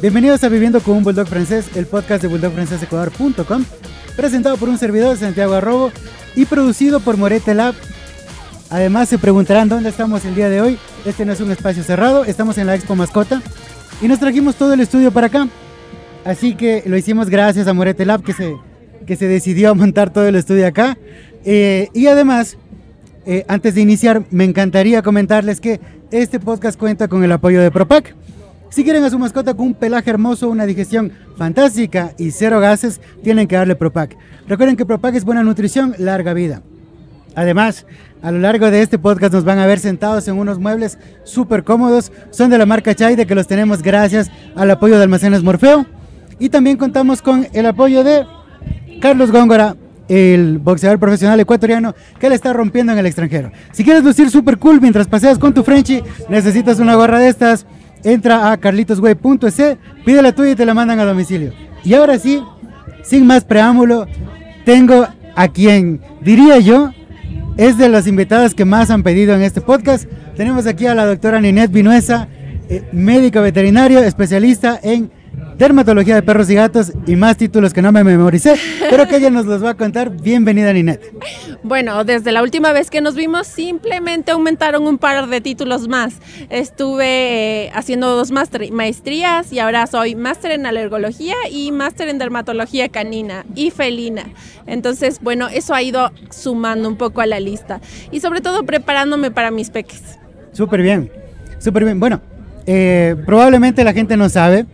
Bienvenidos a Viviendo con un Bulldog Francés, el podcast de bulldogfrancesecuador.com, presentado por un servidor, Santiago Arrobo, y producido por Morete Lab. Además, se preguntarán dónde estamos el día de hoy. Este no es un espacio cerrado, estamos en la Expo Mascota y nos trajimos todo el estudio para acá. Así que lo hicimos gracias a Morete Lab que se, que se decidió a montar todo el estudio acá. Eh, y además, eh, antes de iniciar, me encantaría comentarles que este podcast cuenta con el apoyo de Propac. Si quieren a su mascota con un pelaje hermoso, una digestión fantástica y cero gases, tienen que darle Propac. Recuerden que Propac es buena nutrición, larga vida. Además, a lo largo de este podcast nos van a ver sentados en unos muebles súper cómodos. Son de la marca Chaide que los tenemos gracias al apoyo de Almacenes Morfeo. Y también contamos con el apoyo de Carlos Góngora, el boxeador profesional ecuatoriano que le está rompiendo en el extranjero. Si quieres lucir súper cool mientras paseas con tu Frenchy, necesitas una gorra de estas, entra a carlitosway.es, pide la tuya y te la mandan a domicilio. Y ahora sí, sin más preámbulo, tengo a quien diría yo es de las invitadas que más han pedido en este podcast. Tenemos aquí a la doctora Ninette Vinuesa, eh, médico veterinario, especialista en dermatología de perros y gatos y más títulos que no me memoricé, pero que ella nos los va a contar. Bienvenida, Ninette. Bueno, desde la última vez que nos vimos, simplemente aumentaron un par de títulos más. Estuve eh, haciendo dos maestrías y ahora soy máster en alergología y máster en dermatología canina y felina. Entonces, bueno, eso ha ido sumando un poco a la lista y sobre todo preparándome para mis peques. Súper bien, súper bien. Bueno, eh, probablemente la gente no sabe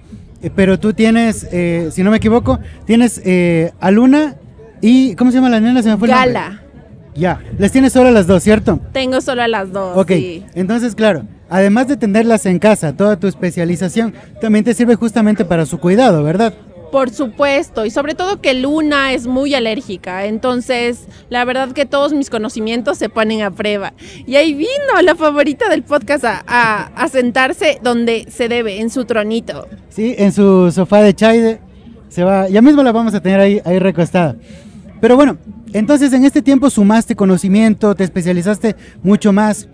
pero tú tienes, eh, si no me equivoco, tienes eh, a Luna y, ¿cómo se llama la nena? Se me fue Gala. Ya, les tienes solo a las dos, ¿cierto? Tengo solo a las dos. Ok, entonces claro, además de tenerlas en casa, toda tu especialización también te sirve justamente para su cuidado, ¿verdad? Por supuesto, y sobre todo que Luna es muy alérgica, entonces la verdad que todos mis conocimientos se ponen a prueba. Y ahí vino la favorita del podcast a, sentarse donde se debe, en su tronito. Sí, en su sofá de Chaide, se va, ya mismo la vamos a tener ahí, ahí recostada. Pero bueno, entonces en este tiempo sumaste conocimiento, te especializaste mucho más.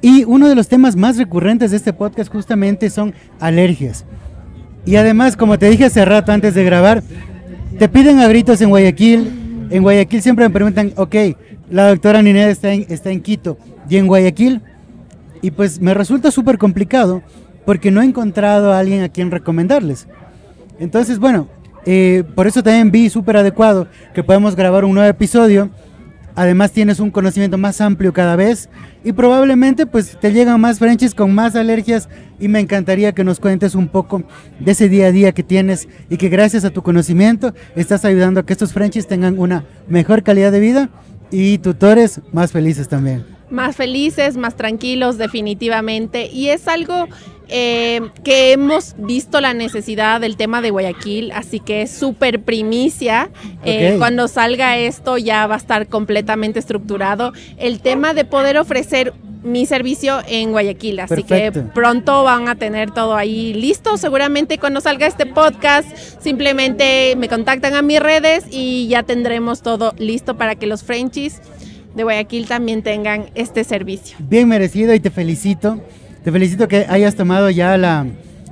Y uno de los temas más recurrentes de este podcast justamente son alergias. Y además, como te dije hace rato antes de grabar, te piden a gritos en Guayaquil. En Guayaquil siempre me preguntan, ok, la doctora Nineda está en, está en Quito y en Guayaquil. Y pues me resulta súper complicado porque no he encontrado a alguien a quien recomendarles. Entonces, bueno, eh, por eso también vi súper adecuado que podemos grabar un nuevo episodio Además tienes un conocimiento más amplio cada vez y probablemente pues te llegan más Frenchies con más alergias y me encantaría que nos cuentes un poco de ese día a día que tienes y que gracias a tu conocimiento estás ayudando a que estos Frenchies tengan una mejor calidad de vida y tutores más felices también. Más felices, más tranquilos definitivamente y es algo eh, que hemos visto la necesidad del tema de Guayaquil, así que es súper primicia. Eh, cuando salga esto ya va a estar completamente estructurado. El tema de poder ofrecer mi servicio en Guayaquil, así que pronto van a tener todo ahí listo. Seguramente cuando salga este podcast, simplemente me contactan a mis redes y ya tendremos todo listo para que los Frenchies de Guayaquil también tengan este servicio. Bien merecido y te felicito. Te felicito que hayas tomado ya la,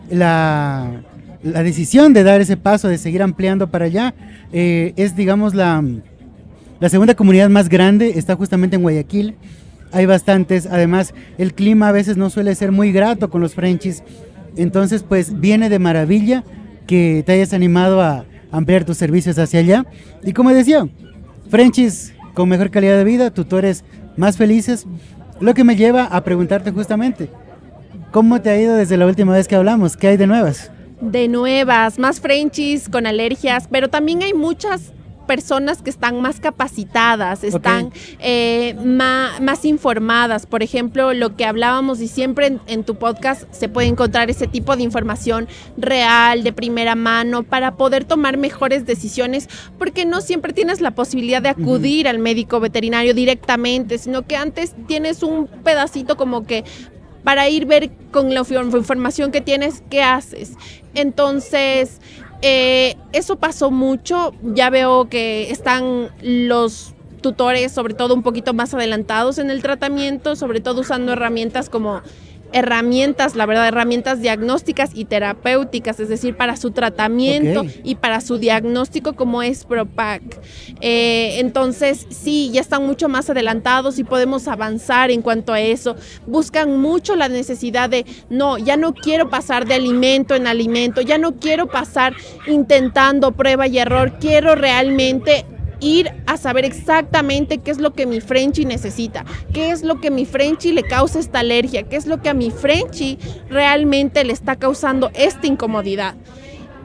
la, decisión de dar ese paso, de seguir ampliando para allá. Eh, es, digamos, la, la segunda comunidad más grande, está justamente en Guayaquil. Hay bastantes, además el clima a veces no suele ser muy grato con los Frenchies. Entonces, pues viene de maravilla que te hayas animado a ampliar tus servicios hacia allá. Y como decía, Frenchies con mejor calidad de vida, tutores más felices, lo que me lleva a preguntarte justamente, ¿Cómo te ha ido desde la última vez que hablamos? ¿Qué hay de nuevas? De nuevas, más Frenchies con alergias, pero también hay muchas personas que están más capacitadas, están eh, más, informadas. Por ejemplo, lo que hablábamos y siempre en, tu podcast se puede encontrar ese tipo de información real, de primera mano, para poder tomar mejores decisiones, porque no siempre tienes la posibilidad de acudir al médico veterinario directamente, sino que antes tienes un pedacito como que para ir ver con la información que tienes qué haces. Entonces, eh, eso pasó mucho. Ya veo que están los tutores, sobre todo un poquito más adelantados en el tratamiento, sobre todo usando herramientas como herramientas, la verdad, herramientas diagnósticas y terapéuticas, es decir, para su tratamiento y para su diagnóstico como es PROPAC. Eh, entonces, sí, ya están mucho más adelantados y podemos avanzar en cuanto a eso. Buscan mucho la necesidad de, no, ya no quiero pasar de alimento en alimento, ya no quiero pasar intentando prueba y error, quiero realmente ir a saber exactamente qué es lo que mi Frenchy necesita, qué es lo que mi Frenchy le causa esta alergia, qué es lo que a mi Frenchy realmente le está causando esta incomodidad.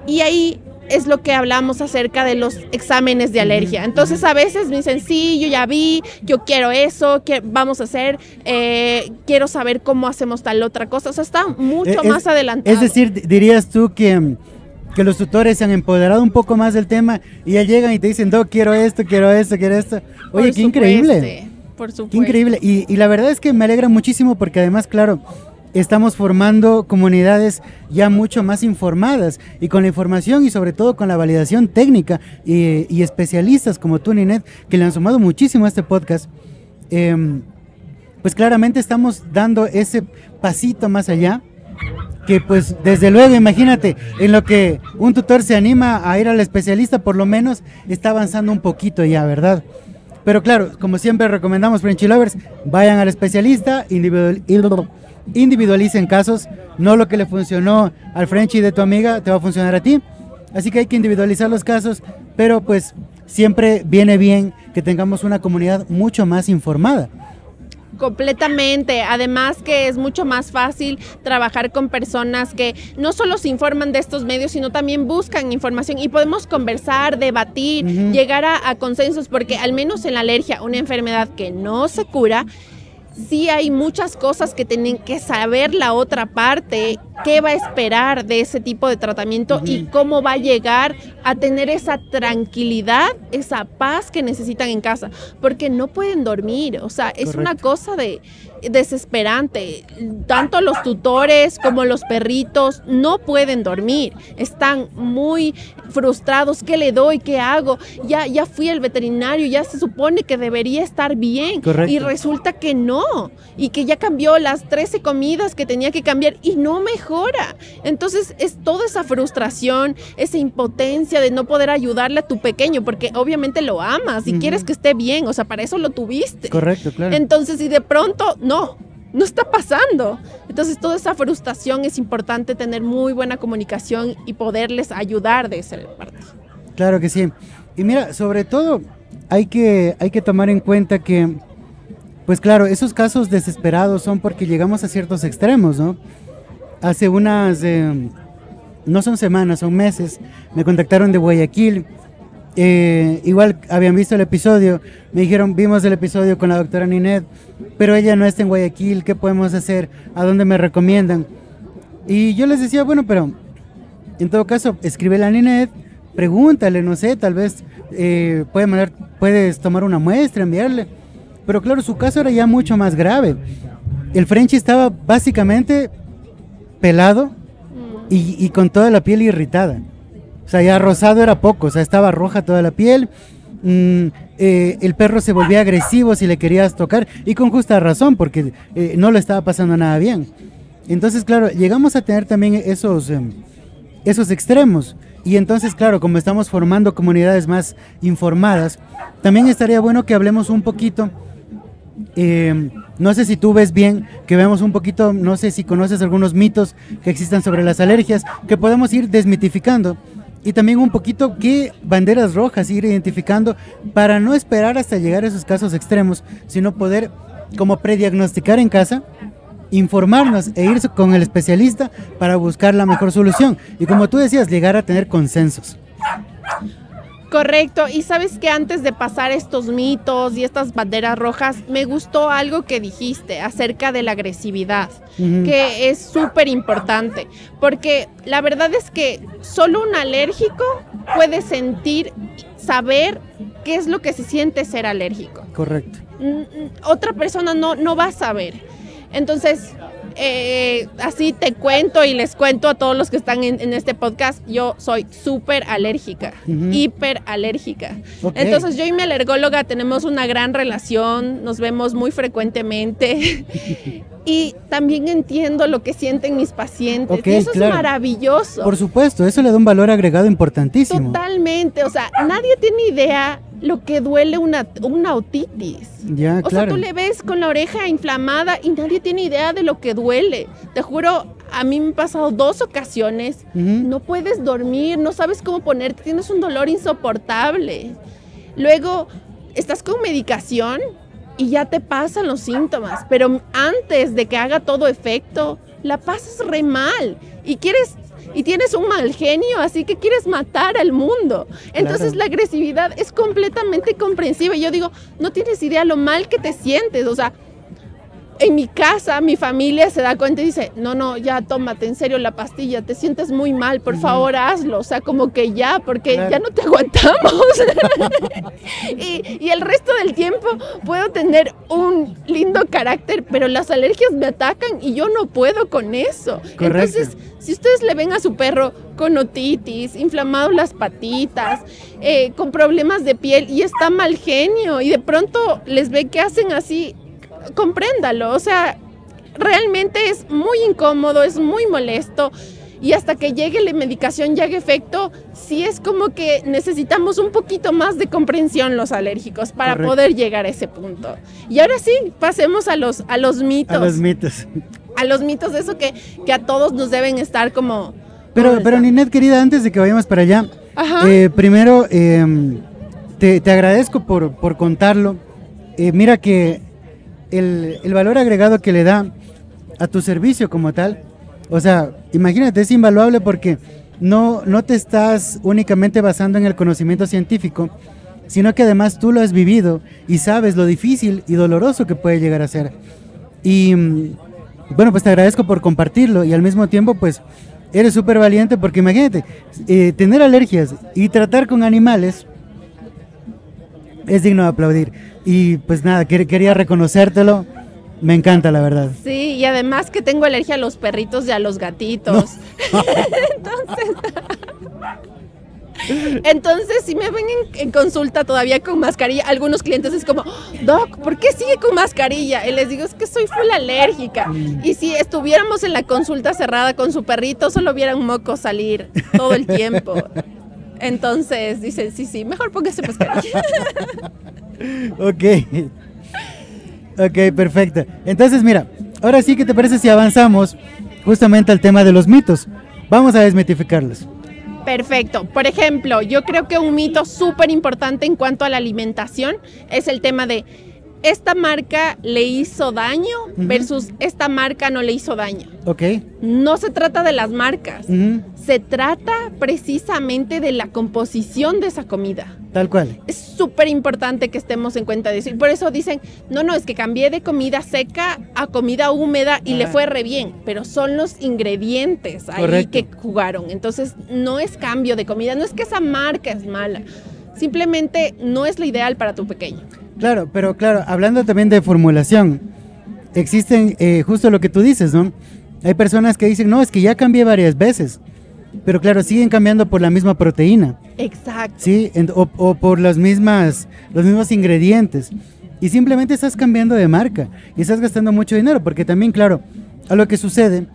Y ahí es lo que hablamos acerca de los exámenes de alergia. Entonces a veces me dicen, sí, yo ya vi, yo quiero eso, que vamos a hacer, eh, quiero saber cómo hacemos tal otra cosa. O sea, está mucho más adelantado. Es decir, dirías tú que que los tutores se han empoderado un poco más del tema y ya llegan y te dicen, no, quiero esto, quiero esto, quiero esto. Oye, qué increíble. Por supuesto. Qué increíble. Y, la verdad es que me alegra muchísimo porque además, claro, estamos formando comunidades ya mucho más informadas y con la información y sobre todo con la validación técnica y, especialistas como tú, Ninet, que le han sumado muchísimo a este podcast. Em, pues claramente estamos dando ese pasito más allá que pues desde luego, imagínate, en lo que un tutor se anima a ir al especialista, por lo menos está avanzando un poquito ya, ¿verdad? Pero claro, como siempre recomendamos Frenchy Lovers, vayan al especialista, individualicen casos, no lo que le funcionó al Frenchy de tu amiga te va a funcionar a ti. Así que hay que individualizar los casos, pero pues siempre viene bien que tengamos una comunidad mucho más informada. Completamente. Además que es mucho más fácil trabajar con personas que no solo se informan de estos medios, sino también buscan información y podemos conversar, debatir, llegar a, a consensos, porque al menos en la alergia, una enfermedad que no se cura, sí hay muchas cosas que tienen que saber la otra parte, qué va a esperar de ese tipo de tratamiento y cómo va a llegar a tener esa tranquilidad, esa paz que necesitan en casa, porque no pueden dormir, o sea, es una cosa de desesperante. Tanto los tutores como los perritos no pueden dormir. Están muy frustrados. ¿Qué le doy? ¿Qué hago? Ya, ya fui al veterinario, ya se supone que debería estar bien. Y resulta que no. Y que ya cambió las 13 comidas que tenía que cambiar y no mejora. Entonces es toda esa frustración, esa impotencia de no poder ayudarle a tu pequeño, porque obviamente lo amas y quieres que esté bien. O sea, para eso lo tuviste. Correcto, claro. Entonces, y de pronto no, no está pasando. Entonces toda esa frustración es importante tener muy buena comunicación y poderles ayudar de esa parte. Claro que sí. Y mira, sobre todo hay que, hay que tomar en cuenta que, pues claro, esos casos desesperados son porque llegamos a ciertos extremos, ¿no? Hace unas, eh, no son semanas, son meses, me contactaron de Guayaquil eh, igual habían visto el episodio, me dijeron, vimos el episodio con la doctora Ninet, pero ella no está en Guayaquil, ¿qué podemos hacer? ¿A dónde me recomiendan? Y yo les decía, bueno, pero en todo caso, escribe a Ninet, pregúntale, no sé, tal vez eh, puede mandar, puedes tomar una muestra, enviarle. Pero claro, su caso era ya mucho más grave. El Frenchy estaba básicamente pelado y, y con toda la piel irritada. O sea, ya rosado era poco, o sea, estaba roja toda la piel. Mm, eh, el perro se volvía agresivo si le querías tocar y con justa razón porque eh, no le estaba pasando nada bien. Entonces, claro, llegamos a tener también esos, em, esos extremos. Y entonces, claro, como estamos formando comunidades más informadas, también estaría bueno que hablemos un poquito. Em, no sé si tú ves bien, que veamos un poquito, no sé si conoces algunos mitos que existan sobre las alergias, que podemos ir desmitificando y también un poquito qué banderas rojas ir identificando para no esperar hasta llegar a esos casos extremos, sino poder como prediagnosticar en casa, informarnos e ir con el especialista para buscar la mejor solución. Y como tú decías, llegar a tener consensos. Correcto, y sabes que antes de pasar estos mitos y estas banderas rojas, me gustó algo que dijiste acerca de la agresividad, que es súper importante, porque la verdad es que solo un alérgico puede sentir, saber qué es lo que se siente ser alérgico. Correcto. Mm, mm, otra persona no, no va a saber. Entonces, eh, así te cuento y les cuento a todos los que están en, este podcast, yo soy súper alérgica, hiper alérgica. Entonces yo y mi alergóloga tenemos una gran relación, nos vemos muy frecuentemente y también entiendo lo que sienten mis pacientes. y eso es maravilloso. Por supuesto, eso le da un valor agregado importantísimo. Totalmente, o sea, nadie tiene idea lo que duele una, una otitis. Ya, o sea, tú le ves con la oreja inflamada y nadie tiene idea de lo que duele. Te juro, a mí me han pasado dos ocasiones. No puedes dormir, no sabes cómo ponerte, tienes un dolor insoportable. Luego, estás con medicación y ya te pasan los síntomas, pero antes de que haga todo efecto, la pasas re mal y quieres y tienes un mal genio, así que quieres matar al mundo. Entonces la agresividad es completamente comprensible. Yo digo, no tienes idea lo mal que te sientes, o sea, en mi casa, mi familia se da cuenta y dice, no, no, ya tómate en serio la pastilla, te sientes muy mal, por favor hazlo, o sea, como que ya, porque ya no te aguantamos. y, y, el resto del tiempo puedo tener un lindo carácter, pero las alergias me atacan y yo no puedo con eso. Entonces, si ustedes le ven a su perro con otitis, inflamado las patitas, eh, con problemas de piel y está mal genio y de pronto les ve que hacen así, compréndalo, o sea, realmente es muy incómodo, es muy molesto y hasta que llegue la medicación y haga efecto, sí es como que necesitamos un poquito más de comprensión los alérgicos para poder llegar a ese punto. Y ahora sí, pasemos a los, a los mitos. A los mitos. A los mitos de eso que, que a todos nos deben estar como... Pero, pero Ninet, querida, antes de que vayamos para allá, eh, primero em, te, te, agradezco por, por contarlo. Eh, mira que el, valor agregado que le da a tu servicio como tal, o sea, imagínate, es invaluable porque no, no te estás únicamente basando en el conocimiento científico, sino que además tú lo has vivido y sabes lo difícil y doloroso que puede llegar a ser. Y mm, bueno, pues te agradezco por compartirlo y al mismo tiempo pues eres súper valiente porque imagínate, eh, tener alergias y tratar con animales es digno de aplaudir. Y pues nada, quería reconocértelo. Me encanta, la verdad. Sí, y además que tengo alergia a los perritos y a los gatitos. entonces, entonces, si me ven en, consulta todavía con mascarilla, algunos clientes es como, Doc, ¿por qué sigue con mascarilla? Y les digo, es que soy full alérgica. Mm. Y si estuviéramos en la consulta cerrada con su perrito, solo viera un moco salir todo el tiempo. Entonces dicen, sí, sí, mejor póngase mascarilla. Ok. Ok, perfecto. Entonces, mira, ahora sí, ¿qué te parece si avanzamos justamente al tema de los mitos? Vamos a desmitificarlos. Perfecto. Por ejemplo, yo creo que un mito súper importante en cuanto a la alimentación es el tema de esta marca le hizo daño versus esta marca no le hizo daño. Ok. No se trata de las marcas, se trata precisamente de la composición de esa comida. Tal cual. Es súper importante que estemos en cuenta de eso. Y por eso dicen, no, no, es que cambié de comida seca a comida húmeda y le fue re bien, pero son los ingredientes ahí que jugaron. Entonces, no es cambio de comida, no es que esa marca es mala, simplemente no es la ideal para tu pequeño. Claro, pero claro, hablando también de formulación, existen eh, justo lo que tú dices, ¿no? Hay personas que dicen, no, es que ya cambié varias veces, pero claro, siguen cambiando por la misma proteína. Exacto. Sí, o, por las mismas, los mismos ingredientes. Y simplemente estás cambiando de marca y estás gastando mucho dinero, porque también, claro, a lo que sucede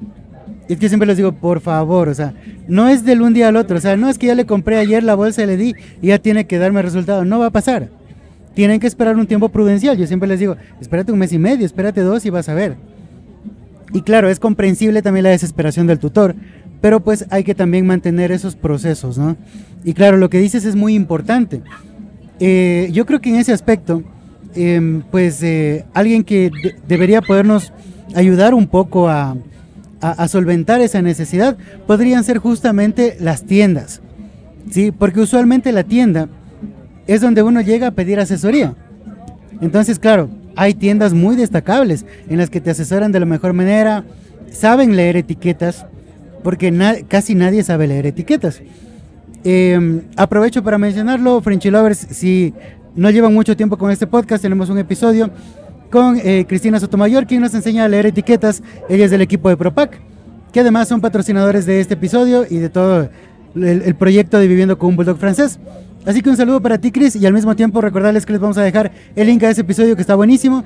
es que siempre les digo, por favor, o sea, no es del un día al otro, o sea, no es que ya le compré ayer la bolsa y le di y ya tiene que darme resultado, no va a pasar tienen que esperar un tiempo prudencial. Yo siempre les digo, espérate un mes y medio, espérate dos y vas a ver. Y claro, es comprensible también la desesperación del tutor, pero pues hay que también mantener esos procesos, ¿no? Y claro, lo que dices es muy importante. Eh, yo creo que en ese aspecto, em, pues eh, alguien que debería podernos ayudar un poco a, a, solventar esa necesidad podrían ser justamente las tiendas, ¿sí? Porque usualmente la tienda es donde uno llega a pedir asesoría. Entonces, claro, hay tiendas muy destacables en las que te asesoran de la mejor manera, saben leer etiquetas, porque casi nadie sabe leer etiquetas. Em, aprovecho para mencionarlo, Frenchy Lovers, si no llevan mucho tiempo con este podcast, tenemos un episodio con eh, Cristina Sotomayor, quien nos enseña a leer etiquetas. Ella es del equipo de Propac, que además son patrocinadores de este episodio y de todo el, el proyecto de Viviendo con un Bulldog francés. Así que un saludo para ti, Chris, y al mismo tiempo recordarles que les vamos a dejar el link a ese episodio que está buenísimo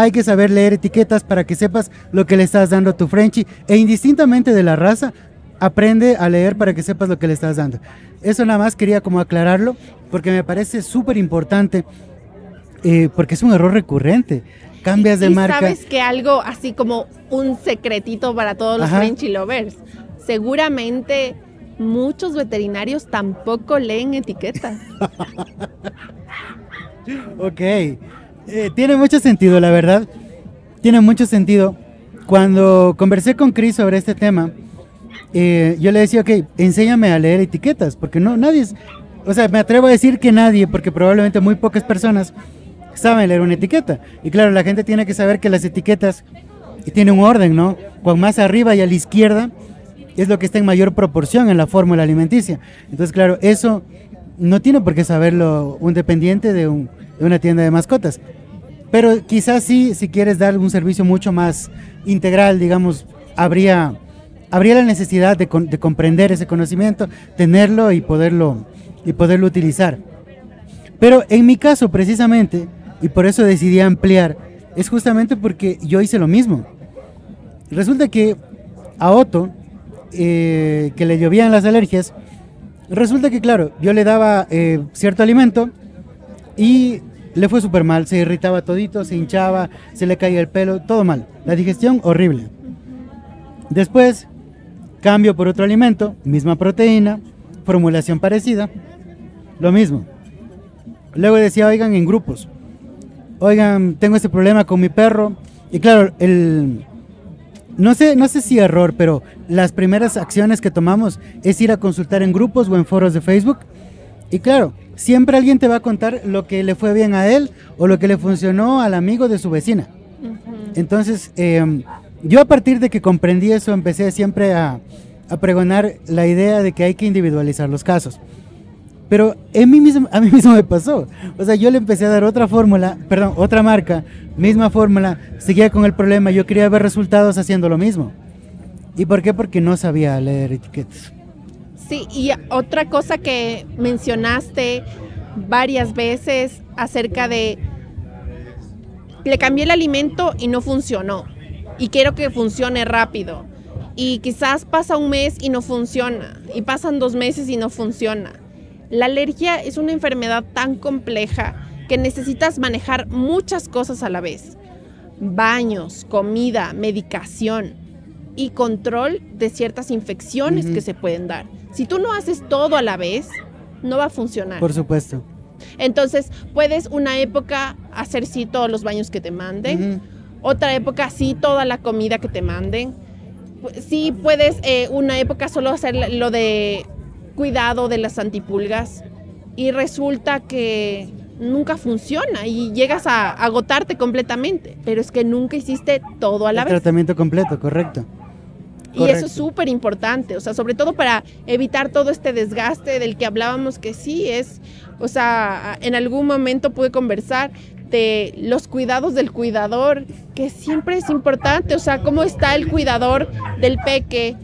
hay que saber leer etiquetas para que sepas lo que le estás dando a tu Frenchy e indistintamente de la raza, aprende a leer para que sepas lo que le estás dando. Eso nada más quería como aclararlo porque me parece súper importante eh, porque es un error recurrente. Cambias de y marca. Sabes que algo así como un secretito para todos los Frenchy lovers. Seguramente muchos veterinarios tampoco leen etiquetas. ok. Eh, tiene mucho sentido, la verdad. Tiene mucho sentido. Cuando conversé con Chris sobre este tema, eh, yo le decía, ok, enséñame a leer etiquetas, porque no, nadie es, o sea, me atrevo a decir que nadie, porque probablemente muy pocas personas saben leer una etiqueta. Y claro, la gente tiene que saber que las etiquetas tienen un orden, ¿no? Cuando más arriba y a la izquierda es lo que está en mayor proporción en la fórmula alimenticia. Entonces, claro, eso no tiene por qué saberlo un dependiente de, una tienda de mascotas. Pero quizás sí, si quieres dar un servicio mucho más integral, digamos, habría, habría la necesidad de, de comprender ese conocimiento, tenerlo y poderlo, y poderlo utilizar. Pero en mi caso, precisamente, y por eso decidí ampliar, es justamente porque yo hice lo mismo. Resulta que a Otto, eh, que le llovían las alergias, resulta que, claro, yo le daba eh, cierto alimento y le fue súper mal, se irritaba todito, se hinchaba, se le caía el pelo, todo mal. La digestión horrible. Después, cambio por otro alimento, misma proteína, formulación parecida, lo mismo. Luego decía, oigan, en grupos, oigan, tengo este problema con mi perro. Y claro, el, no sé, no sé si error, pero las primeras acciones que tomamos es ir a consultar en grupos o en foros de Facebook. Y claro, siempre alguien te va a contar lo que le fue bien a él o lo que le funcionó al amigo de su vecina. Entonces, em, yo a partir de que comprendí eso, empecé siempre a, a pregonar la idea de que hay que individualizar los casos. Pero en mí mismo, a mí mismo me pasó. O sea, yo le empecé a dar otra fórmula, perdón, otra marca, misma fórmula, seguía con el problema, yo quería ver resultados haciendo lo mismo. ¿Y por qué? Porque no sabía leer etiquetas. Sí, y otra cosa que mencionaste varias veces acerca de le cambié el alimento y no funcionó. Y quiero que funcione rápido. Y quizás pasa un mes y no funciona. Y pasan dos meses y no funciona la alergia es una enfermedad tan compleja que necesitas manejar muchas cosas a la vez. Baños, comida, medicación y control de ciertas infecciones que se pueden dar. Si tú no haces todo a la vez, no va a funcionar. Por supuesto. Entonces, puedes una época hacer sí todos los baños que te manden, otra época sí toda la comida que te manden. Sí puedes eh, una época solo hacer lo de cuidado de las antipulgas y resulta que nunca funciona y llegas a agotarte completamente, pero es que nunca hiciste todo a la El vez. Tratamiento completo, correcto. Y eso es súper importante, o sea, sobre todo para evitar todo este desgaste del que hablábamos que sí es, o sea, en algún momento pude conversar de los cuidados del cuidador, que siempre es importante, o sea, cómo está el cuidador del peque,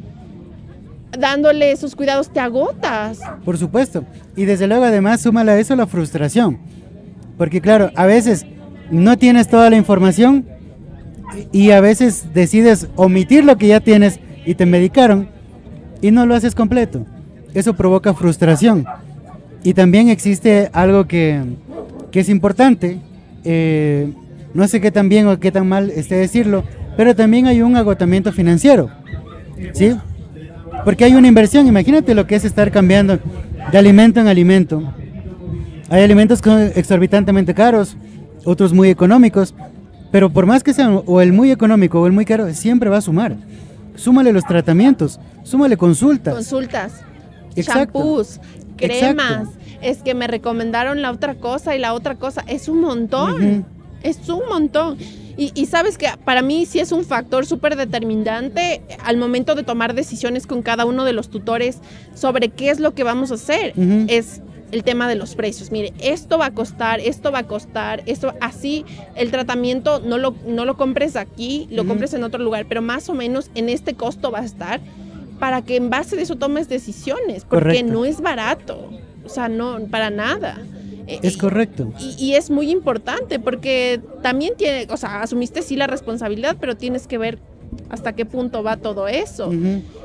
dándole esos cuidados te agotas. Por supuesto. Y desde luego además súmale a eso la frustración. Porque claro, a veces no tienes toda la información y a veces decides omitir lo que ya tienes y te medicaron y no lo haces completo. Eso provoca frustración. Y también existe algo que, que es importante, eh, no sé qué tan bien o qué tan mal esté decirlo, pero también hay un agotamiento financiero. ¿Sí? Porque hay una inversión, imagínate lo que es estar cambiando de alimento en alimento. Hay alimentos exorbitantemente caros, otros muy económicos, pero por más que sean o el muy económico o el muy caro, siempre va a sumar. Súmale los tratamientos, súmale consultas. Consultas, champús, cremas. Es que me recomendaron la otra cosa y la otra cosa. Es un montón. Es un montón. Y, sabes que para mí sí es un factor súper determinante al momento de tomar decisiones con cada uno de los tutores sobre qué es lo que vamos a hacer. Es el tema de los precios. Mire, esto va a costar, esto va a costar, esto así el tratamiento no lo, no lo compres aquí, lo compres en otro lugar, pero más o menos en este costo va a estar para que en base de eso tomes decisiones, porque no es barato, o sea, no, para nada. Eh, Es correcto. Y, y es muy importante porque también tiene, o sea, asumiste sí la responsabilidad, pero tienes que ver hasta qué punto va todo eso.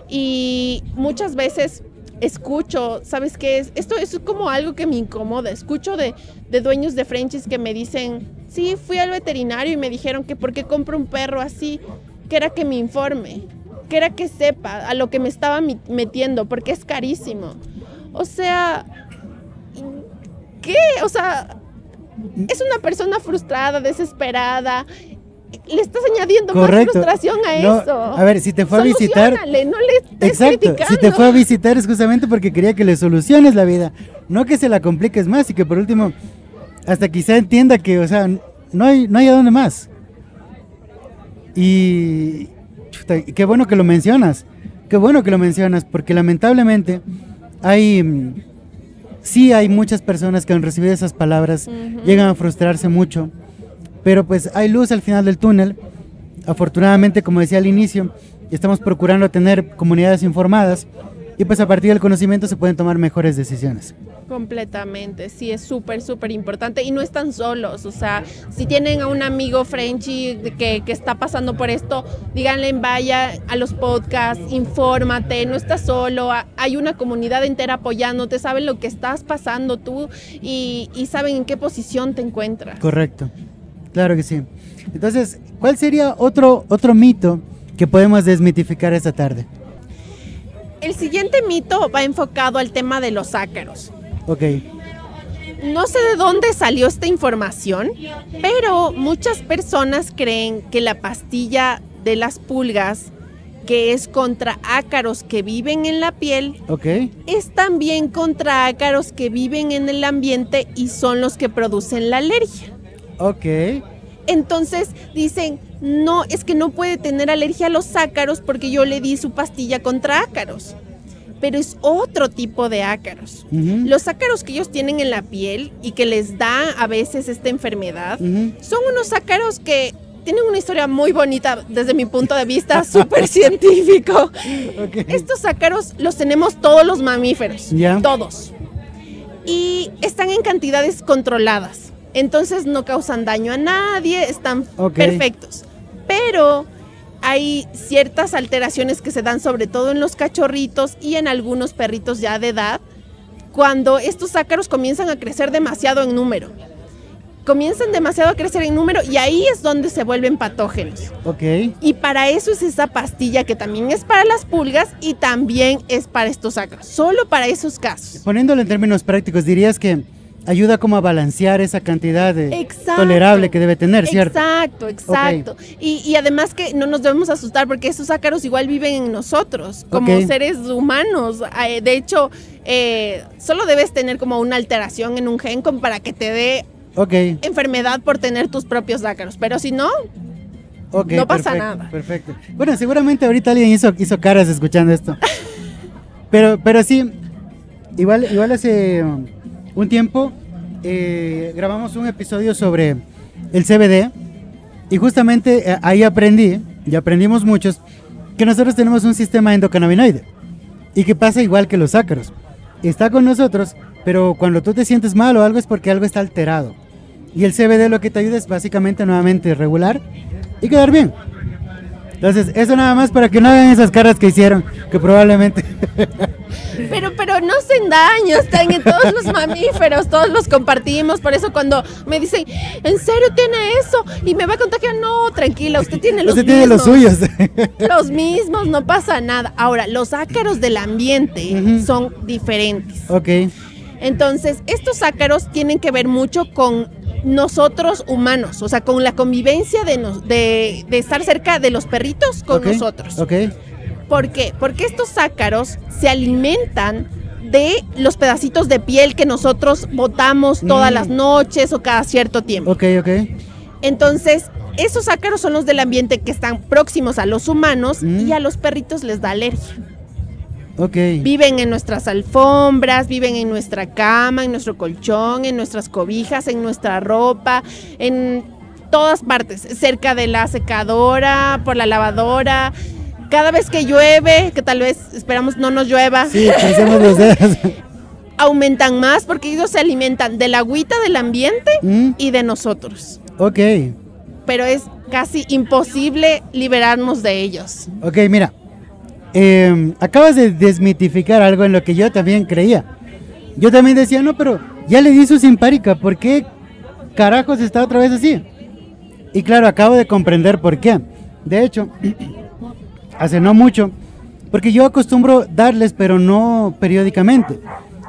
Y muchas veces escucho, ¿sabes qué es? Esto es como algo que me incomoda. Escucho de, de dueños de Frenchies que me dicen, sí, fui al veterinario y me dijeron que por qué compro un perro así, que era que me informe, que era que sepa a lo que me estaba metiendo, porque es carísimo. O sea, ¿qué? O sea, es una persona frustrada, desesperada. Le estás añadiendo más frustración a No, eso. a ver, si te fue a visitar, no le estés Exacto, si te criticando. fue a visitar es justamente porque quería que le soluciones la vida, no que se la compliques más y que por último hasta quizá entienda que, o sea, no hay, no hay a dónde más. Y chuta, qué bueno que lo mencionas, qué bueno que lo mencionas, porque lamentablemente hay, mm, sí hay muchas personas que han recibido esas palabras, Ujú. llegan a frustrarse mucho, pero pues hay luz al final del túnel. Afortunadamente, como decía al inicio, estamos procurando tener comunidades informadas y pues a partir del conocimiento se pueden tomar mejores decisiones. Completamente, sí, es súper, súper importante y no están solos, o sea, si tienen a un amigo Frenchy que, que está pasando por esto, díganle, vaya a los podcasts, infórmate, no estás solo, hay una comunidad entera apoyándote, saben lo que estás pasando tú y, y saben en qué posición te encuentras. Correcto, claro que sí. Entonces, ¿cuál sería otro, otro mito que podemos desmitificar esta tarde? El siguiente mito va enfocado al tema de los ácaros. Ok, No sé de dónde salió esta información, pero muchas personas creen que la pastilla de las pulgas, que es contra ácaros que viven en la piel, ok, es también contra ácaros que viven en el ambiente y son los que producen la alergia. Ok, Entonces dicen, no, es que no puede tener alergia a los ácaros porque yo le di su pastilla contra ácaros. Pero es otro tipo de ácaros. Los ácaros que ellos tienen en la piel y que les da a veces esta enfermedad son unos ácaros que tienen una historia muy bonita desde mi punto de vista, súper científico. Estos ácaros los tenemos todos los mamíferos, todos. Y están en cantidades controladas. Entonces no causan daño a nadie, están perfectos. Pero hay ciertas alteraciones que se dan sobre todo en los cachorritos y en algunos perritos ya de edad, cuando estos ácaros comienzan a crecer demasiado en número. Comienzan demasiado a crecer en número y ahí es donde se vuelven patógenos. Ok, Y para eso es esa pastilla que también es para las pulgas y también es para estos ácaros. Solo para esos casos. poniéndolo en términos prácticos, dirías que ayuda como a balancear esa cantidad de Exacto. tolerable que debe tener, ¿cierto? Exacto, exacto. Y, y además que no nos debemos asustar porque esos ácaros igual viven en nosotros, como seres humanos. De hecho, eh, solo debes tener como una alteración en un gen como para que te dé enfermedad por tener tus propios ácaros. Pero si no. No pasa perfecto, nada. Perfecto. Bueno, seguramente ahorita alguien hizo, hizo caras escuchando esto. Pero, pero sí, igual, igual hace un tiempo eh, grabamos un episodio sobre el CBD y justamente eh, ahí aprendí, y aprendimos muchos, que nosotros tenemos un sistema endocannabinoide y que pasa igual que los ácaros. Está con nosotros, pero cuando tú te sientes mal o algo es porque algo está alterado. Y el CBD lo que te ayuda es básicamente nuevamente regular y quedar bien. Entonces, eso nada más para que no hagan esas caras que hicieron, que probablemente... Pero, pero no hacen daño, están en todos los mamíferos, todos los compartimos. Por eso cuando me dicen, ¿en serio tiene eso? Y me va a contagiar, no, tranquila, usted tiene los Usted tiene los suyos. Los mismos, no pasa nada. Ahora, los ácaros del ambiente son diferentes. ok, Entonces, estos ácaros tienen que ver mucho con nosotros humanos, o sea, con la convivencia de, nos- de, de estar cerca de los perritos con nosotros. Ok, ¿Por qué? Porque estos ácaros se alimentan de los pedacitos de piel que nosotros botamos todas Mm. las noches o cada cierto tiempo. ok, ok. Entonces, esos ácaros son los del ambiente que están próximos a los humanos Mm. y a los perritos les da alergia. Ok. Viven en nuestras alfombras, viven en nuestra cama, en nuestro colchón, en nuestras cobijas, en nuestra ropa, en todas partes, cerca de la secadora, por la lavadora. Cada vez que llueve, que tal vez esperamos no nos llueva, Sí, los dedos. aumentan más porque ellos se alimentan de la agüita del ambiente Mm. y de nosotros. Ok, Pero es casi imposible liberarnos de ellos. ok, mira. eh, acabas de desmitificar algo en lo que yo también creía. Yo también decía, no, pero ya le di su simpárica, ¿por qué carajos está otra vez así? Y claro, acabo de comprender por qué. De hecho, hace no mucho, porque yo acostumbro darles, pero no periódicamente.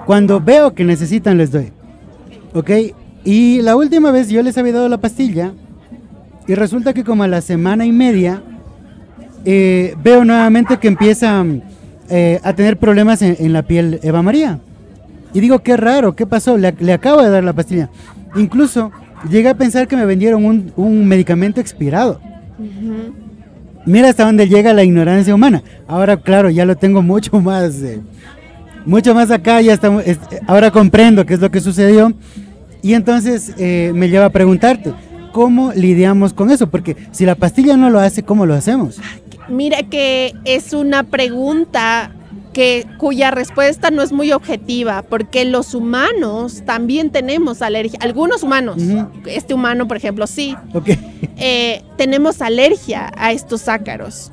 Cuando veo que necesitan, les doy. ¿Ok? Y la última vez yo les había dado la pastilla y resulta que como a la semana y media eh, veo nuevamente que empieza eh, a tener problemas en, la piel Eva María. Y digo, qué raro, ¿qué pasó? Le, acabo de dar la pastilla. Incluso llegué a pensar que me vendieron un, un medicamento expirado. Mira hasta dónde llega la ignorancia humana. Ahora, claro, ya lo tengo mucho más, eh, mucho más acá. Ya estamos, es- ahora comprendo qué es lo que sucedió. Y entonces eh, me lleva a preguntarte, ¿cómo lidiamos con eso? Porque si la pastilla no lo hace, ¿cómo lo hacemos? Mira que es una pregunta que cuya respuesta no es muy objetiva, porque los humanos también tenemos alergia. Algunos humanos, este humano, por ejemplo, sí, eh, tenemos alergia a estos ácaros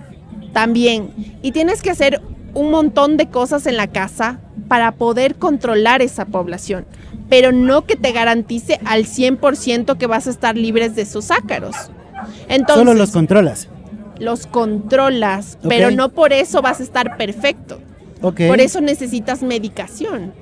también. Y tienes que hacer un montón de cosas en la casa para poder controlar esa población, pero no que te garantice al 100% que vas a estar libres de esos ácaros. Entonces, Solo los controlas. los controlas, pero no por eso vas a estar perfecto. Por eso necesitas medicación.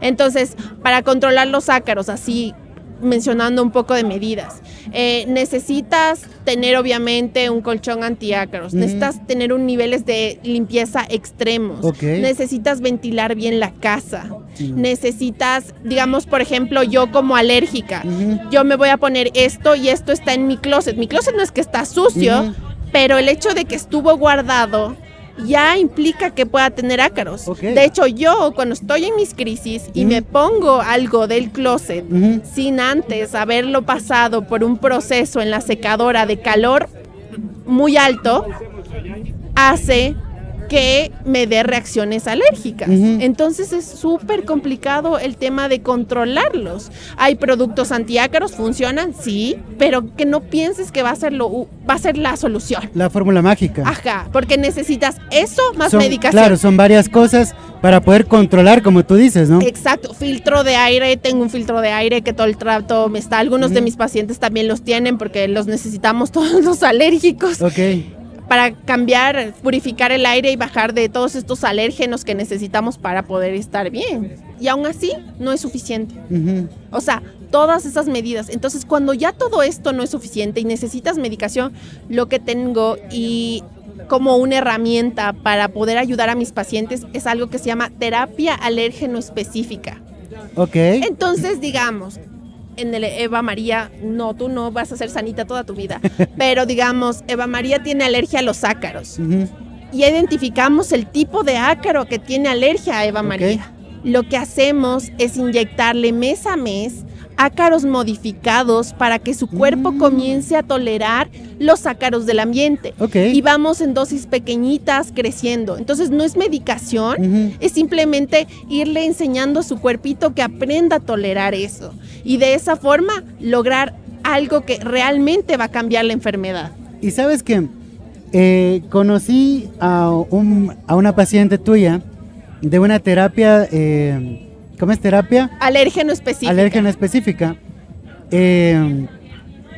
Entonces, para controlar los ácaros, así mencionando un poco de medidas, eh, necesitas tener obviamente un colchón antiácaros, necesitas tener un niveles de limpieza extremos, necesitas ventilar bien la casa, necesitas, digamos, por ejemplo, yo como alérgica, yo me voy a poner esto y esto está en mi closet. Mi closet no es que está sucio, pero el hecho de que estuvo guardado ya implica que pueda tener ácaros. De hecho, yo cuando estoy en mis crisis y me pongo algo del closet sin antes haberlo pasado por un proceso en la secadora de calor muy alto, hace que me dé reacciones alérgicas. Entonces es súper complicado el tema de controlarlos. Hay productos antiácaros, funcionan, sí, pero que no pienses que va a ser, lo, va a ser la solución. La fórmula mágica. Ajá, porque necesitas eso más Son- medicación. Claro, son varias cosas para poder controlar, como tú dices, ¿no? Exacto, filtro de aire, tengo un filtro de aire que todo el trato me está. Algunos de mis pacientes también los tienen porque los necesitamos todos los alérgicos Ok. Para cambiar, purificar el aire y bajar de todos estos alérgenos que necesitamos para poder estar bien. Y aún así no es suficiente. O sea, todas esas medidas. Entonces, cuando ya todo esto no es suficiente y necesitas medicación, lo que tengo y como una herramienta para poder ayudar a mis pacientes es algo que se llama terapia alérgeno específica. Ok. Entonces, digamos, en el Eva María, no, tú no vas a ser sanita toda tu vida, pero digamos, Eva María tiene alergia a los ácaros y identificamos el tipo de ácaro que tiene alergia a Eva. María. Lo que hacemos es inyectarle mes a mes ácaros modificados para que su cuerpo Mm. comience a tolerar los ácaros del ambiente. Ok. Y vamos en dosis pequeñitas creciendo. Entonces no es medicación, es simplemente irle enseñando a su cuerpito que aprenda a tolerar eso. Y de esa forma lograr algo que realmente va a cambiar la enfermedad. Y sabes que eh, conocí a, un- a una paciente tuya de una terapia, eh, ¿cómo es terapia? Alérgeno específico. Alérgena específica. Eh,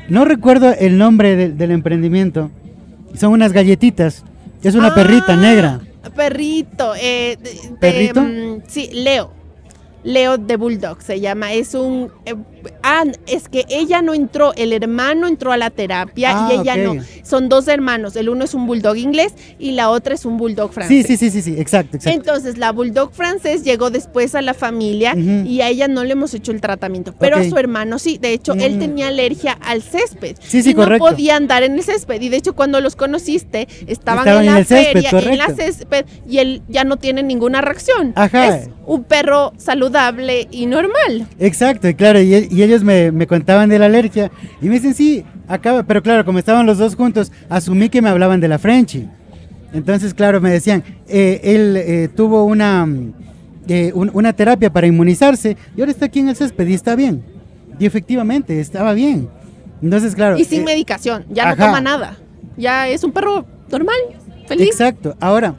no recuerdo el nombre de- del emprendimiento. Son unas galletitas. Es una Ah, perrita negra. Perrito. eh, de- de, ¿Perrito? mm, sí, Leo. Leo de Bulldog se llama. Es un. Ah, es que ella no entró, el hermano entró a la terapia Ah, y ella ok. no. Son dos hermanos. El uno es un Bulldog inglés y la otra es un Bulldog francés. Sí, sí, sí, sí, sí, exacto, exacto. Entonces, la Bulldog francés llegó después a la familia y a ella no le hemos hecho el tratamiento, pero a su hermano sí. De hecho, él Mm. tenía alergia al césped. Sí, sí, y no correcto. podía andar en el césped. Y de hecho, cuando los conociste, estaban, Estaban en en la el césped, feria, en la césped, y él ya no tiene ninguna reacción. Ajá. Es un perro saludable y normal. Exacto, claro, y, y ellos me, me contaban de la alergia y me dicen, sí, acaba, pero claro, como estaban los dos juntos, asumí que me hablaban de la Frenchy. Entonces, claro, me decían, eh, él eh, tuvo una, mm, eh, un- una terapia para inmunizarse y ahora está aquí en el césped y está bien. Y efectivamente, estaba bien. Entonces, claro. Y sin eh, medicación, ya ajá. no toma nada. Ya es un perro normal, feliz. Exacto. Ahora,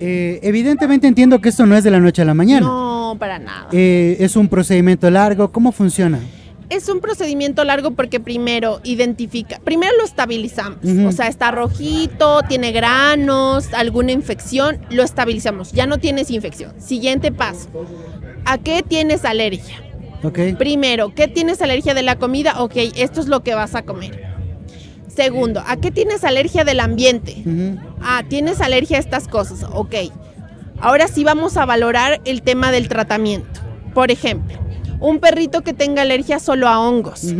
eh, evidentemente entiendo que esto no es de la noche a la mañana. No, para nada. Eh, es un procedimiento largo. ¿Cómo funciona? Es un procedimiento largo porque primero identifica, primero lo estabilizamos, o sea, está rojito, tiene granos, alguna infección, lo estabilizamos, ya no tienes infección. Siguiente paso, ¿a qué tienes alergia? ¿Ok? Primero, ¿qué tienes alergia de la comida? Ok, esto es lo que vas a comer. Segundo, ¿a qué tienes alergia del ambiente? Ah, tienes alergia a estas cosas, ok. Ahora sí vamos a valorar el tema del tratamiento. Por ejemplo, un perrito que tenga alergia solo a hongos.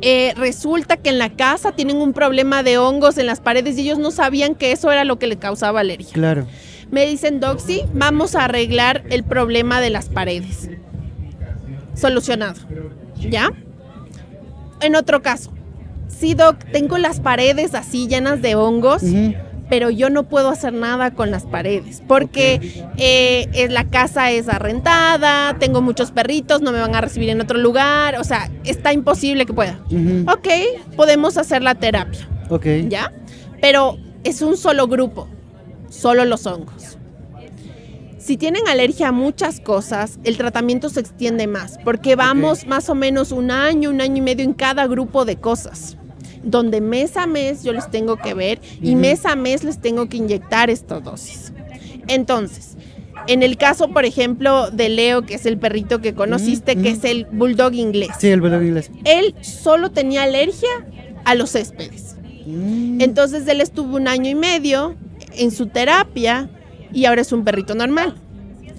Eh, resulta que en la casa tienen un problema de hongos en las paredes y ellos no sabían que eso era lo que le causaba alergia. Claro. Me dicen, sí, vamos a arreglar el problema de las paredes. Solucionado. ¿Ya? En otro caso, sí, Doc, tengo las paredes así llenas de hongos, pero yo no puedo hacer nada con las paredes porque eh, la casa es arrentada, tengo muchos perritos, no me van a recibir en otro lugar, o sea, está imposible que pueda. Ujú. Ok, podemos hacer la terapia. Ok. ¿ya? Pero es un solo grupo, solo los hongos. Si tienen alergia a muchas cosas, el tratamiento se extiende más, porque vamos más o menos un año, un año y medio en cada grupo de cosas, donde mes a mes yo les tengo que ver y mes a mes les tengo que inyectar estas dosis. Entonces, en el caso, por ejemplo, de Leo, que es el perrito que conociste, que es el bulldog inglés, Sí, el bulldog inglés. él solo tenía alergia a los céspedes. Mm. Entonces él estuvo un año y medio en su terapia y ahora es un perrito normal.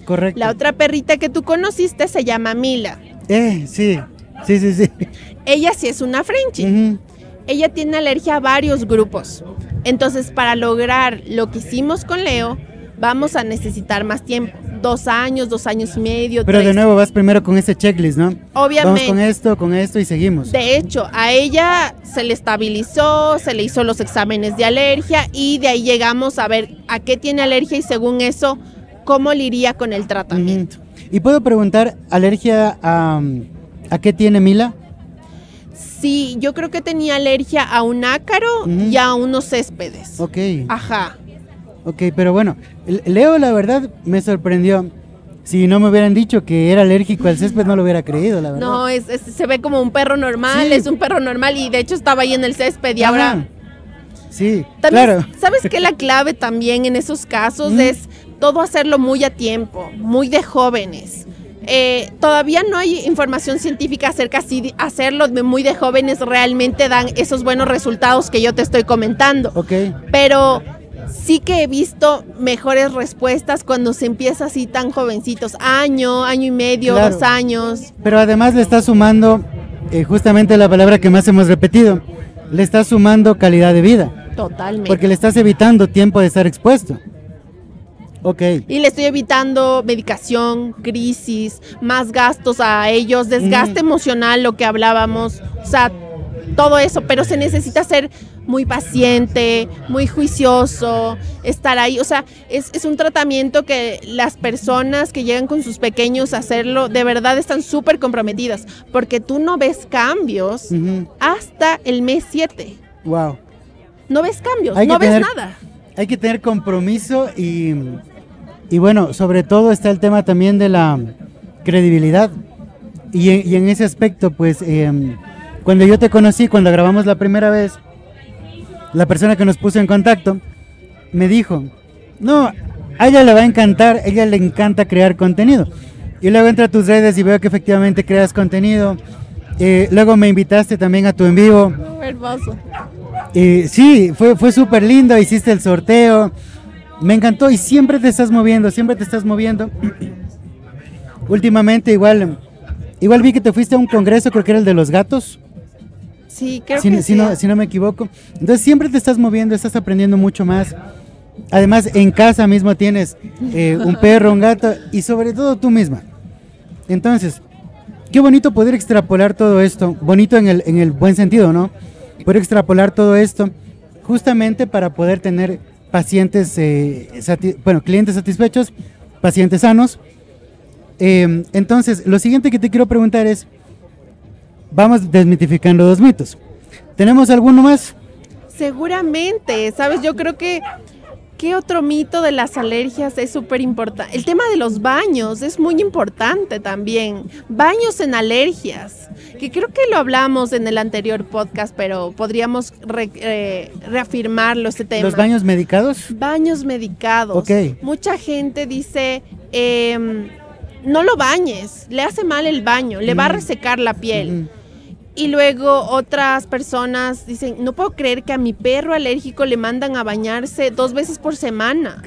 Correcto. La otra perrita que tú conociste se llama Mila. Eh, sí. Sí, sí, sí. Ella sí es una Frenchie. Ella tiene alergia a varios grupos. Entonces para lograr lo que hicimos con Leo, vamos a necesitar más tiempo. Dos años, dos años y medio. Pero de nuevo vas primero con ese checklist, ¿no? Vamos Obviamente. con esto, con esto y seguimos. De hecho, a ella se le estabilizó, se le hizo los exámenes de alergia y de ahí llegamos a ver a qué tiene alergia y según eso, cómo le iría con el tratamiento. Y puedo preguntar, ¿alergia a, a qué tiene Mila? Sí, yo creo que tenía alergia a un ácaro y a unos céspedes. Ok, Ajá. ok, pero bueno, Leo la verdad me sorprendió. Si no me hubieran dicho que era alérgico al césped, no lo hubiera creído, la verdad. No, es, es- se ve como un perro normal, Sí. es un perro normal y de hecho estaba ahí en el césped y Ajá. ahora... Sí, También, claro. ¿Sabes qué? La clave también en esos casos Mm. es todo hacerlo muy a tiempo, muy de jóvenes. Eh, todavía no hay información científica acerca si de- hacerlo de muy de jóvenes realmente dan esos buenos resultados que yo te estoy comentando. Ok, Pero sí que he visto mejores respuestas cuando se empieza así tan jovencitos, año, año y medio, Claro. dos años. pero además le está sumando eh, justamente la palabra que más hemos repetido. Le está sumando calidad de vida, Totalmente. porque le estás evitando tiempo de estar expuesto. Ok, Y le estoy evitando medicación, crisis, más gastos a ellos, desgaste Mm. emocional, lo que hablábamos, o sea, todo eso, pero se necesita ser muy paciente, muy juicioso, estar ahí, o sea, es, es un tratamiento que las personas que llegan con sus pequeños a hacerlo, de verdad están súper comprometidas, porque tú no ves cambios hasta el mes 7, wow. no ves cambios, no ves nada. Hay que tener compromiso y, y bueno, sobre todo está el tema también de la credibilidad. Y, en- y en ese aspecto, pues, em, cuando yo te conocí, cuando grabamos la primera vez, la persona que nos puso en contacto me dijo, no, a ella le va a encantar, a ella le encanta crear contenido. Y luego entro a tus redes y veo que efectivamente creas contenido. Eh, luego me invitaste también a tu en vivo. Hermoso. Eh, sí, fue, fue súper lindo, hiciste el sorteo, me encantó y siempre te estás moviendo, siempre te estás moviendo. Últimamente igual, igual vi que te fuiste a un congreso, creo que era el de los gatos, Sí, creo si, que si sí. no, si no me equivoco. Entonces siempre te estás moviendo, estás aprendiendo mucho más. Además, en casa mismo tienes eh, un perro, un gato y sobre todo tú misma. Entonces, qué bonito poder extrapolar todo esto, bonito en el, en el buen sentido, ¿no? Poder extrapolar todo esto justamente para poder tener pacientes, eh, bueno, clientes satisfechos pacientes sanos. Eh, entonces, lo siguiente que te quiero preguntar es, vamos desmitificando dos mitos. ¿Tenemos alguno más? Seguramente, sabes, yo creo que ¿Qué otro mito de las alergias es súper importante? El tema de los baños es muy importante también. Baños en alergias, que creo que lo hablamos en el anterior podcast, pero podríamos eh, reafirmarlo este tema. ¿Los baños medicados? Baños medicados. Ok. Mucha gente dice, em, no lo bañes, le hace mal el baño, le va a resecar la piel. Y luego otras personas dicen, no puedo creer que a mi perro alérgico le mandan a bañarse dos veces por semana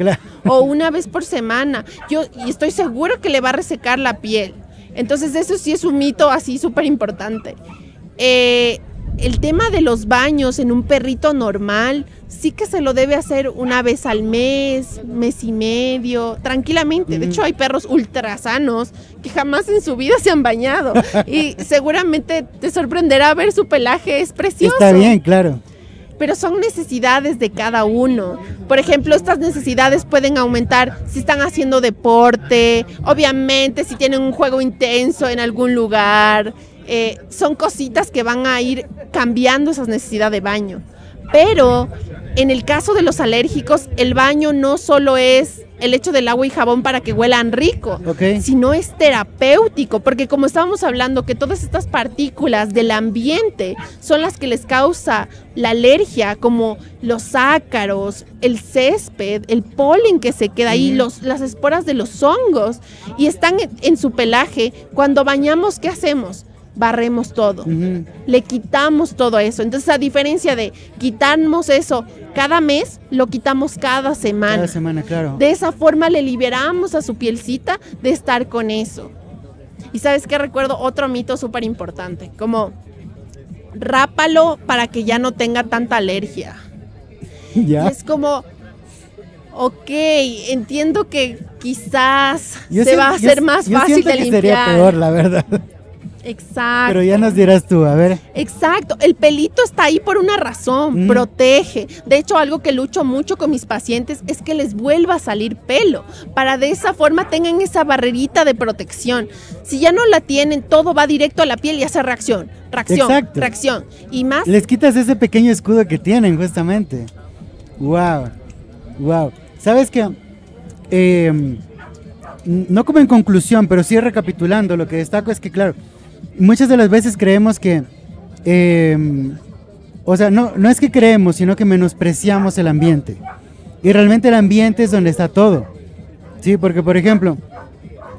o una vez por semana. Yo y estoy seguro que le va a resecar la piel. Entonces eso sí es un mito así súper importante. Eh, el tema de los baños en un perrito normal sí que se lo debe hacer una vez al mes, mes y medio, tranquilamente. De hecho, hay perros ultra sanos que jamás en su vida se han bañado y seguramente te sorprenderá ver su pelaje, es precioso. Está bien, claro. Pero son necesidades de cada uno. Por ejemplo, estas necesidades pueden aumentar si están haciendo deporte, obviamente si tienen un juego intenso en algún lugar. Eh, son cositas que van a ir cambiando esa necesidad de baño. Pero en el caso de los alérgicos, el baño no solo es el hecho del agua y jabón para que huelan rico, sino es terapéutico, porque como estábamos hablando, que todas estas partículas del ambiente son las que les causa la alergia, como los ácaros, el césped, el polen que se queda ahí, los, las esporas de los hongos, y están en su pelaje. Cuando bañamos, ¿qué hacemos? Barremos todo. Le quitamos todo eso. Entonces, a diferencia de quitarnos eso cada mes, lo quitamos cada semana. Cada semana, claro. De esa forma le liberamos a su pielcita de estar con eso. Y sabes que recuerdo otro mito súper importante, como rápalo para que ya no tenga tanta alergia. ¿Ya? es como, ok, entiendo que quizás se va a hacer más fácil de limpiar. sería peor, la verdad. Exacto. Pero ya nos dirás tú, a ver. Exacto, el pelito está ahí por una razón, mm. protege. De hecho, algo que lucho mucho con mis pacientes es que les vuelva a salir pelo, para de esa forma tengan esa barrerita de protección. Si ya no la tienen, todo va directo a la piel y hace reacción, reacción, reacción. Y más... Les quitas ese pequeño escudo que tienen, justamente. Wow, wow. ¿Sabes qué? Em, no como en conclusión, pero sí recapitulando, lo que destaco es que, claro, muchas de las veces creemos que, em, o sea, no, no es que creemos, sino que menospreciamos el ambiente. Y realmente el ambiente es donde está todo. Sí, porque por ejemplo,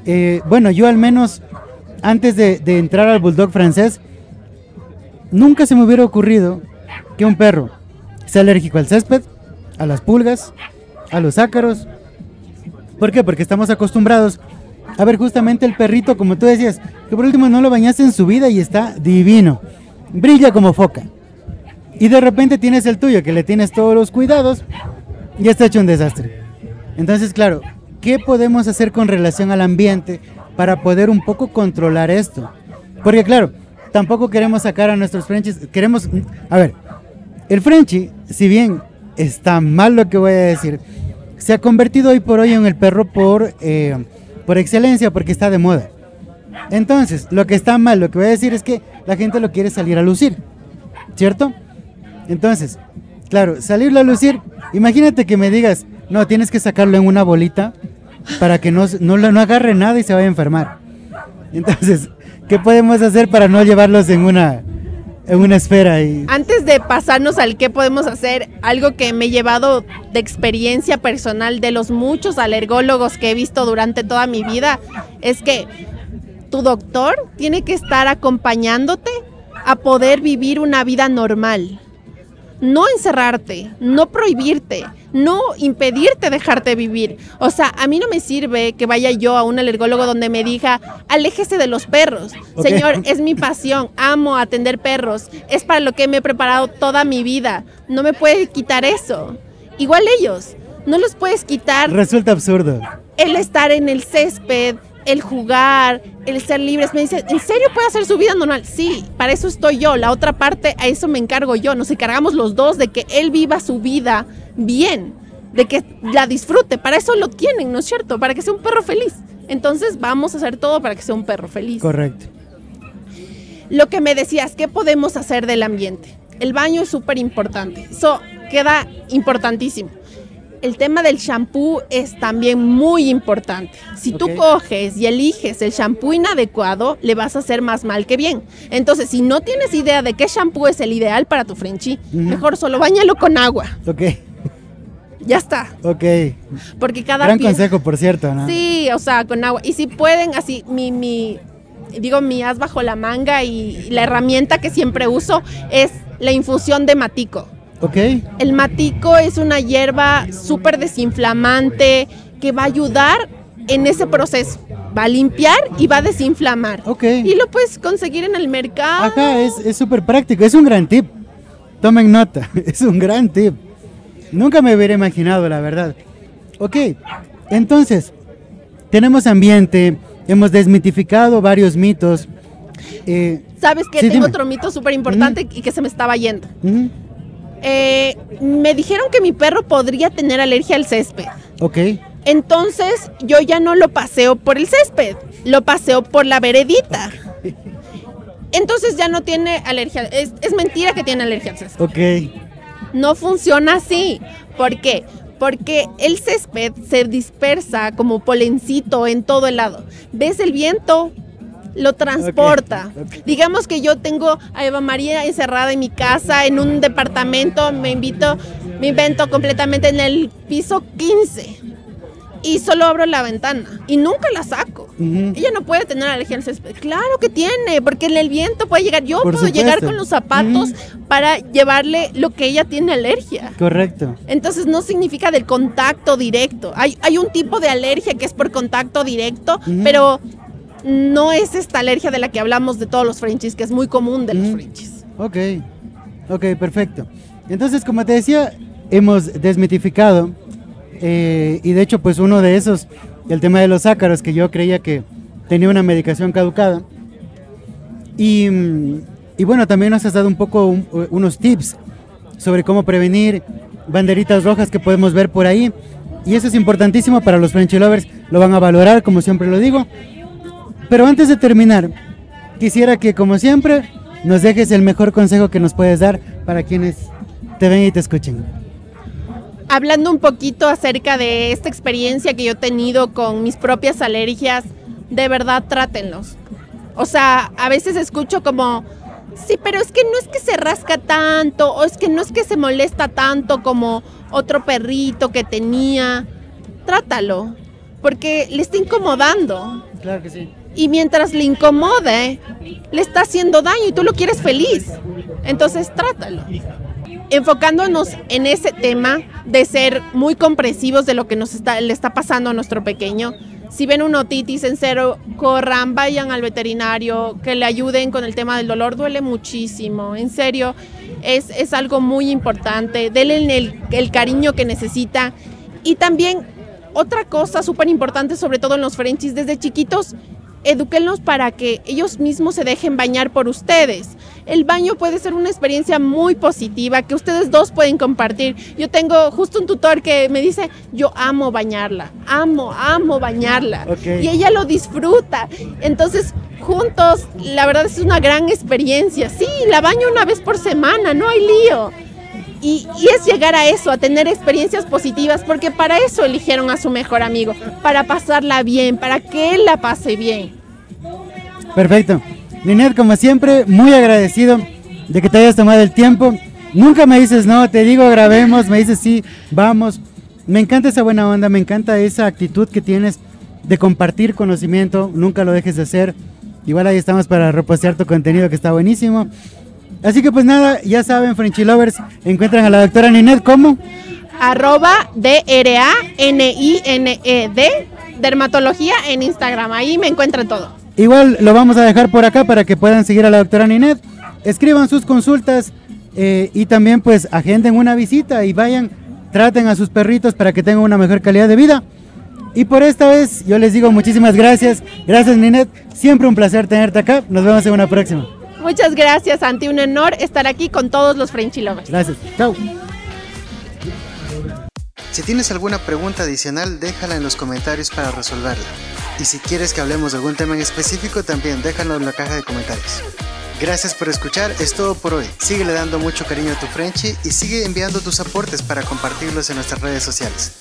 eh, bueno, yo al menos antes de, de entrar al bulldog francés, nunca se me hubiera ocurrido que un perro sea alérgico al césped, a las pulgas, a los ácaros. ¿Por qué? Porque estamos acostumbrados a ver justamente el perrito, como tú decías, que por último no lo bañaste en su vida y está divino. Brilla como foca. Y de repente tienes el tuyo, que le tienes todos los cuidados y está hecho un desastre. Entonces, claro, ¿qué podemos hacer con relación al ambiente para poder un poco controlar esto? Porque claro, tampoco queremos sacar a nuestros Frenchies, queremos, a ver, el Frenchie, si bien está mal lo que voy a decir, se ha convertido hoy por hoy en el perro por, eh, por excelencia, porque está de moda. Entonces, lo que está mal, lo que voy a decir es que la gente lo quiere salir a lucir, ¿cierto? Entonces, claro, salirlo a lucir, imagínate que me digas, no, tienes que sacarlo en una bolita para que no, no, no agarre nada y se vaya a enfermar. Entonces, ¿qué podemos hacer para no llevarlos en una, en una esfera. Antes de pasarnos al qué podemos hacer, algo que me he llevado de experiencia personal de los muchos alergólogos que he visto durante toda mi vida, es que tu doctor tiene que estar acompañándote a poder vivir una vida normal. No encerrarte, no prohibirte, no impedirte dejarte vivir. O sea, a mí no me sirve que vaya yo a un alergólogo donde me diga, aléjese de los perros. Señor, es mi pasión, amo atender perros, es para lo que me he preparado toda mi vida. No me puede quitar eso. Igual ellos, no los puedes quitar. Resulta absurdo. El estar en el césped, el jugar, el ser libres. Me dice, ¿en serio puede hacer su vida normal? Sí, para eso estoy yo. La otra parte, a eso me encargo yo. Nos encargamos los dos de que él viva su vida bien. de que la disfrute. Para eso lo tienen, ¿no es cierto? Para que sea un perro feliz. Entonces vamos a hacer todo para que sea un perro feliz. Correcto. Lo que me decías, ¿qué podemos hacer del ambiente? El baño es súper importante. Eso queda importantísimo. El tema del shampoo es también muy importante. Si tú coges y eliges el shampoo inadecuado, le vas a hacer más mal que bien. Entonces, si no tienes idea de qué shampoo es el ideal para tu Frenchy, Ujú. mejor solo bañalo con agua. Ok, Ya está. ok. Porque cada Gran piel- consejo, por cierto, ¿no? Sí, o sea, con agua. Y si pueden, así, mi, mi, digo, mi as bajo la manga y la herramienta que siempre uso es la infusión de matico. Ok, El matico es una hierba súper desinflamante que va a ayudar en ese proceso. Va a limpiar y va a desinflamar. ok. Y lo puedes conseguir en el mercado. Ajá, es súper práctico, es un gran tip. Tomen nota, es un gran tip. Nunca me hubiera imaginado, la verdad. Ok, entonces, tenemos ambiente, hemos desmitificado varios mitos. eh, ¿Sabes que Sí, tengo dime. otro mito súper importante y que se me estaba yendo? Eh, me dijeron que mi perro podría tener alergia al césped. ok, Entonces yo ya no lo paseo por el césped, lo paseo por la veredita. Entonces ya no tiene alergia. Es, es mentira que tiene alergia al césped. ok. No funciona así. ¿Por qué? Porque el césped se dispersa como polencito en todo el lado. ¿Ves el viento? Lo transporta. Digamos que yo tengo a Eva María encerrada en mi casa, en un departamento, me invito, me invento completamente en el piso 15. Y solo abro la ventana y nunca la saco. Ella no puede tener alergia al césped. Claro que tiene, porque en el viento puede llegar. Yo Por puedo llegar con los zapatos para llevarle lo que ella tiene alergia. Correcto. Entonces no significa del contacto directo. Hay, hay un tipo de alergia que es por contacto directo, pero no es esta alergia de la que hablamos de todos los Frenchies, que es muy común de los. Frenchies. Ok, ok, perfecto. Entonces, como te decía, hemos desmitificado, eh, y de hecho, pues uno de esos, el tema de los ácaros, que yo creía que tenía una medicación caducada. Y, y bueno, también nos has dado un poco un- unos tips sobre cómo prevenir banderitas rojas que podemos ver por ahí. Y eso es importantísimo para los Frenchy Lovers, lo van a valorar, como siempre lo digo. Pero antes de terminar, quisiera que, como siempre, nos dejes el mejor consejo que nos puedes dar para quienes te ven y te escuchen. Hablando un poquito acerca de esta experiencia que yo he tenido con mis propias alergias, de verdad trátenlos. O sea, a veces escucho como, sí, pero es que no es que se rasca tanto, o es que no es que se molesta tanto como otro perrito que tenía. Trátalo, porque le está incomodando. Claro que sí. Y mientras le incomode, le está haciendo daño y tú lo quieres feliz. Entonces trátalo. Enfocándonos en ese tema de ser muy comprensivos de lo que nos le está pasando a nuestro pequeño. Si ven una otitis en cero, corran, vayan al veterinario, que le ayuden con el tema del dolor. Duele muchísimo, en serio, es, es algo muy importante. Denle el cariño que necesita. Y también otra cosa súper importante, sobre todo en los Frenchies, desde chiquitos, edúquenlos para que ellos mismos se dejen bañar por ustedes. El baño puede ser una experiencia muy positiva que ustedes dos pueden compartir. Yo tengo justo un tutor que me dice, yo amo bañarla, amo, amo bañarla. Y ella lo disfruta. Entonces, juntos, la verdad es una gran experiencia. Sí, la baño una vez por semana, no hay lío. Y, y es llegar a eso, a tener experiencias positivas, porque para eso eligieron a su mejor amigo, para pasarla bien, para que él la pase bien. Perfecto. Linet, como siempre, muy agradecido de que te hayas tomado el tiempo. Nunca me dices no, te digo grabemos, me dices sí, vamos. Me encanta esa buena onda, me encanta esa actitud que tienes de compartir conocimiento, nunca lo dejes de hacer. Igual ahí estamos para repostear tu contenido que está buenísimo. Así que pues nada, ya saben, Frenchy Lovers, encuentran a la doctora Ninet como Arroba D-R-A-N-I-N-E-D, E dermatología en Instagram. Ahí me encuentran todo. Igual lo vamos a dejar por acá para que puedan seguir a la doctora Ninet. Escriban sus consultas eh, y también pues agenden una visita y vayan, traten a sus perritos para que tengan una mejor calidad de vida. Y por esta vez yo les digo muchísimas gracias. Gracias Ninet, siempre un placer tenerte acá. Nos vemos en una próxima. Muchas gracias, Santi. Un honor estar aquí con todos los Frenchy Lovers. Gracias. Chao. Si tienes alguna pregunta adicional, déjala en los comentarios para resolverla. Y si quieres que hablemos de algún tema en específico, también déjalo en la caja de comentarios. Gracias por escuchar, es todo por hoy. Síguele dando mucho cariño a tu Frenchy y sigue enviando tus aportes para compartirlos en nuestras redes sociales.